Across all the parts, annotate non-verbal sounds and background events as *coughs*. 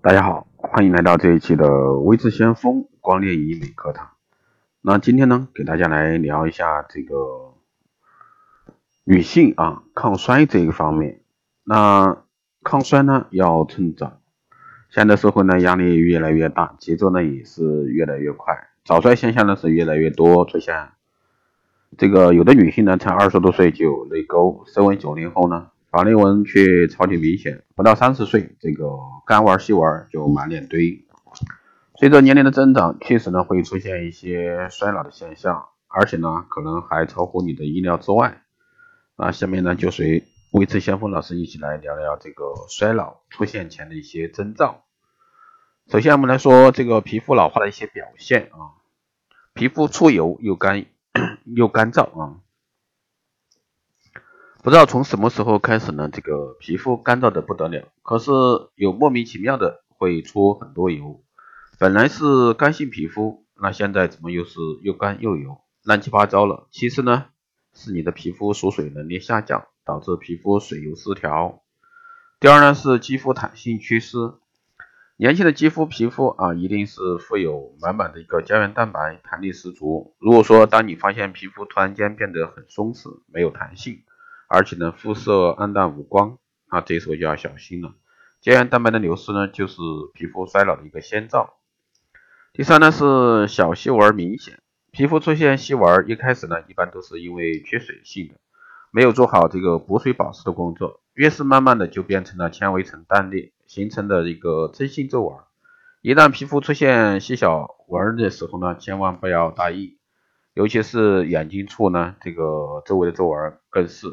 大家好，欢迎来到这一期的微智先锋光电医美课堂。那今天呢，给大家来聊一下这个女性啊抗衰这个方面。那抗衰呢要趁早，现在社会呢压力越来越大，节奏呢也是越来越快，早衰现象呢是越来越多出现。这个有的女性呢才二十多岁就有泪沟，身为九零后呢。法令纹却超级明显，不到三十岁，这个干纹细纹就满脸堆。随着年龄的增长，确实呢会出现一些衰老的现象，而且呢可能还超乎你的意料之外。那下面呢就随维持先锋老师一起来聊聊这个衰老出现前的一些征兆。首先我们来说这个皮肤老化的一些表现啊，皮肤出油又干 *coughs* 又干燥啊。不知道从什么时候开始呢？这个皮肤干燥的不得了，可是有莫名其妙的会出很多油。本来是干性皮肤，那现在怎么又是又干又油，乱七八糟了？其实呢，是你的皮肤锁水能力下降，导致皮肤水油失调。第二呢是肌肤弹性缺失。年轻的肌肤皮肤啊，一定是富有满满的一个胶原蛋白，弹力十足。如果说当你发现皮肤突然间变得很松弛，没有弹性，而且呢，肤色暗淡无光，那这时候就要小心了。胶原蛋白的流失呢，就是皮肤衰老的一个先兆。第三呢是小细纹明显，皮肤出现细纹，一开始呢一般都是因为缺水性的，没有做好这个补水保湿的工作，越是慢慢的就变成了纤维层断裂形成的一个真性皱纹。一旦皮肤出现细小纹的时候呢，千万不要大意，尤其是眼睛处呢，这个周围的皱纹更是。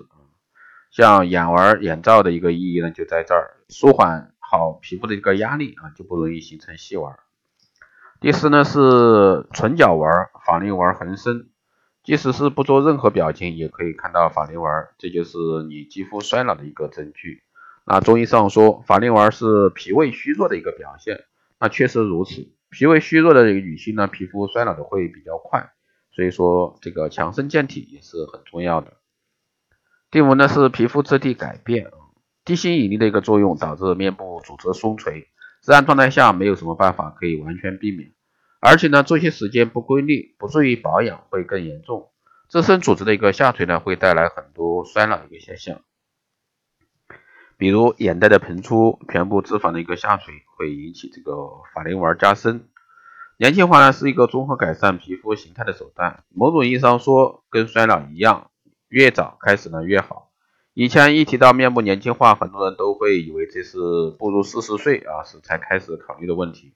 像眼纹、眼罩的一个意义呢，就在这儿，舒缓好皮肤的一个压力啊，就不容易形成细纹。第四呢是唇角纹、法令纹横生，即使是不做任何表情，也可以看到法令纹，这就是你肌肤衰老的一个证据。那中医上说，法令纹是脾胃虚弱的一个表现，那确实如此。脾胃虚弱的女性呢，皮肤衰老的会比较快，所以说这个强身健体也是很重要的。第五呢是皮肤质地改变，地心引力的一个作用导致面部组织松垂，自然状态下没有什么办法可以完全避免，而且呢作息时间不规律，不注意保养会更严重。自身组织的一个下垂呢会带来很多衰老一个现象，比如眼袋的膨出，颧部脂肪的一个下垂会引起这个法令纹加深。年轻化呢是一个综合改善皮肤形态的手段，某种意义上说跟衰老一样。越早开始呢越好。以前一提到面部年轻化，很多人都会以为这是步入四十岁啊时才开始考虑的问题。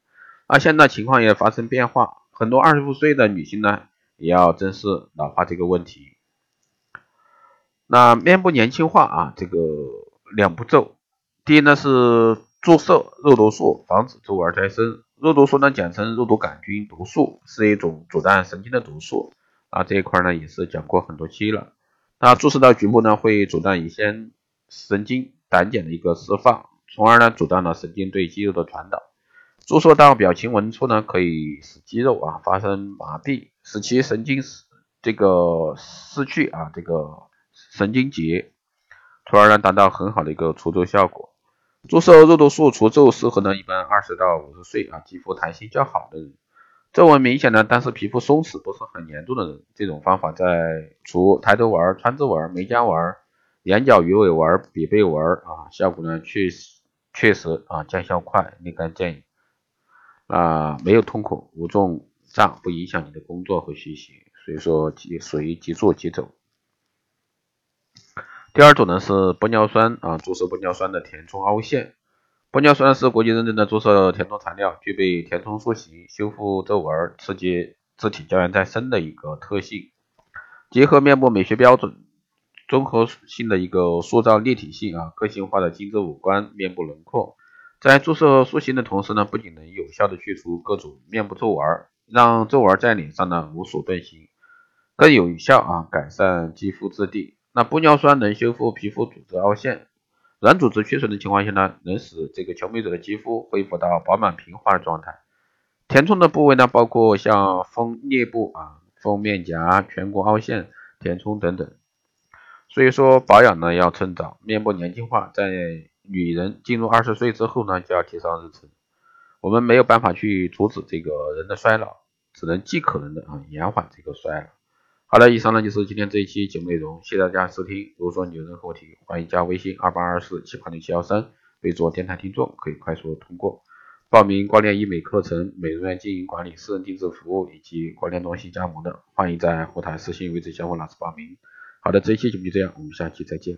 而现在情况也发生变化，很多二十五岁的女性呢也要正视老化这个问题。那面部年轻化啊，这个两步骤，第一呢是注射肉毒素，防止皱纹再生。肉毒素呢简称肉毒杆菌毒素，是一种阻断神经的毒素啊，这一块呢也是讲过很多期了。那注射到局部呢，会阻断乙酰神经胆碱的一个释放，从而呢阻断了神经对肌肉的传导。注射到表情纹处呢，可以使肌肉啊发生麻痹，使其神经这个失去啊这个神经节，从而呢达到很好的一个除皱效果。注射肉毒素除皱适合呢一般二十到五十岁啊肌肤弹性较好的人。皱纹明显的，但是皮肤松弛不是很严重的人，这种方法在除抬头纹、川字纹、眉间纹、眼角鱼尾纹、鼻背纹啊，效果呢确实确实啊见效快，立竿见影啊，没有痛苦，无重障，不影响你的工作和学习，所以说即属于即做即走。第二种呢是玻尿酸啊，注射玻尿酸的填充凹陷。玻尿酸是国际认证的注射填充材料，具备填充塑形、修复皱纹、刺激自体胶原再生的一个特性，结合面部美学标准，综合性的一个塑造立体性啊，个性化的精致五官、面部轮廓。在注射塑形的同时呢，不仅能有效的去除各种面部皱纹，让皱纹在脸上呢无所遁形，更有效啊改善肌肤质地。那玻尿酸能修复皮肤组织凹陷。软组织缺损的情况下呢，能使这个求美者的肌肤恢复到饱满平滑的状态。填充的部位呢，包括像丰颞部啊、丰面颊、颧骨凹陷填充等等。所以说保养呢要趁早，面部年轻化在女人进入二十岁之后呢就要提上日程。我们没有办法去阻止这个人的衰老，只能尽可能的啊延缓这个衰老。好了，以上呢就是今天这一期节目内容，谢谢大家收听。如果说你有任何问题，欢迎加微信二八二四七八零七幺三，备注电台听众，可以快速通过。报名光电医美课程、美容院经营管理、私人定制服务以及光电中心加盟的，欢迎在后台私信位置小问老师报名。好的，这一期节目就这样，我们下期再见。